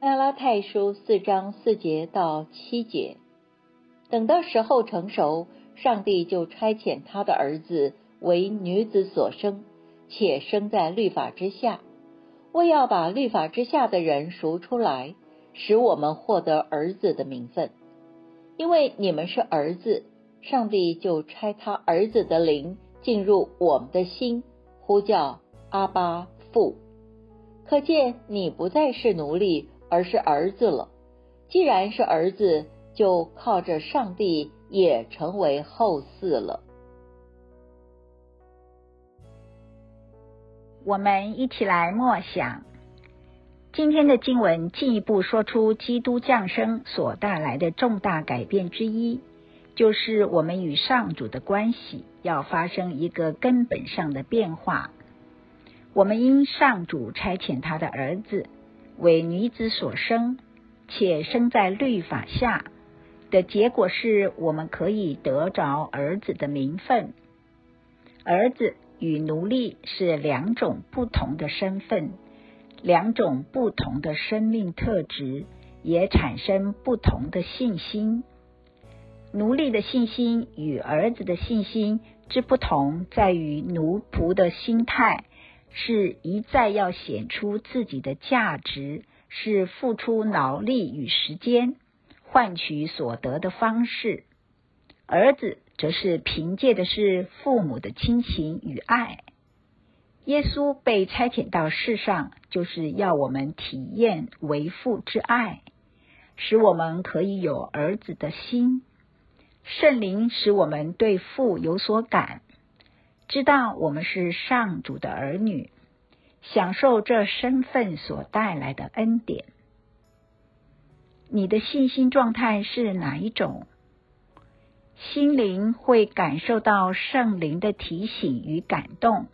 拉太书四章四节到七节，等到时候成熟，上帝就差遣他的儿子为女子所生，且生在律法之下，为要把律法之下的人赎出来，使我们获得儿子的名分。因为你们是儿子，上帝就差他儿子的灵进入我们的心，呼叫阿巴父。可见你不再是奴隶。而是儿子了。既然是儿子，就靠着上帝也成为后嗣了。我们一起来默想今天的经文，进一步说出基督降生所带来的重大改变之一，就是我们与上主的关系要发生一个根本上的变化。我们因上主差遣他的儿子。为女子所生，且生在律法下的结果是，我们可以得着儿子的名分。儿子与奴隶是两种不同的身份，两种不同的生命特质，也产生不同的信心。奴隶的信心与儿子的信心之不同，在于奴仆的心态。是一再要显出自己的价值，是付出劳力与时间换取所得的方式；儿子则是凭借的是父母的亲情与爱。耶稣被差遣到世上，就是要我们体验为父之爱，使我们可以有儿子的心。圣灵使我们对父有所感。知道我们是上主的儿女，享受这身份所带来的恩典。你的信心状态是哪一种？心灵会感受到圣灵的提醒与感动。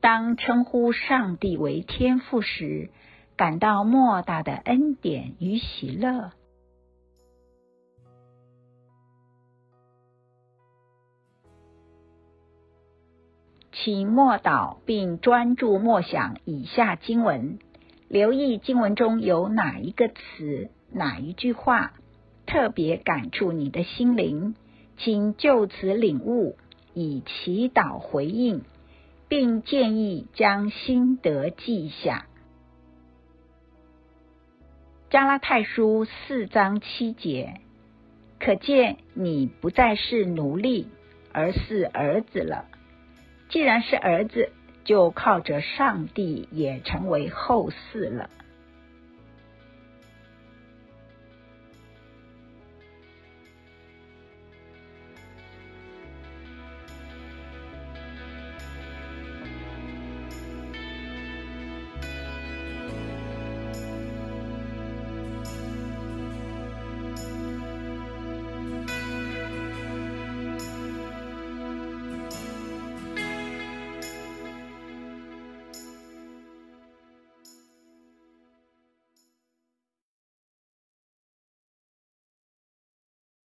当称呼上帝为天父时，感到莫大的恩典与喜乐。请默祷并专注默想以下经文，留意经文中有哪一个词、哪一句话特别感触你的心灵，请就此领悟，以祈祷回应，并建议将心得记下。加拉太书四章七节，可见你不再是奴隶，而是儿子了。既然是儿子，就靠着上帝也成为后嗣了。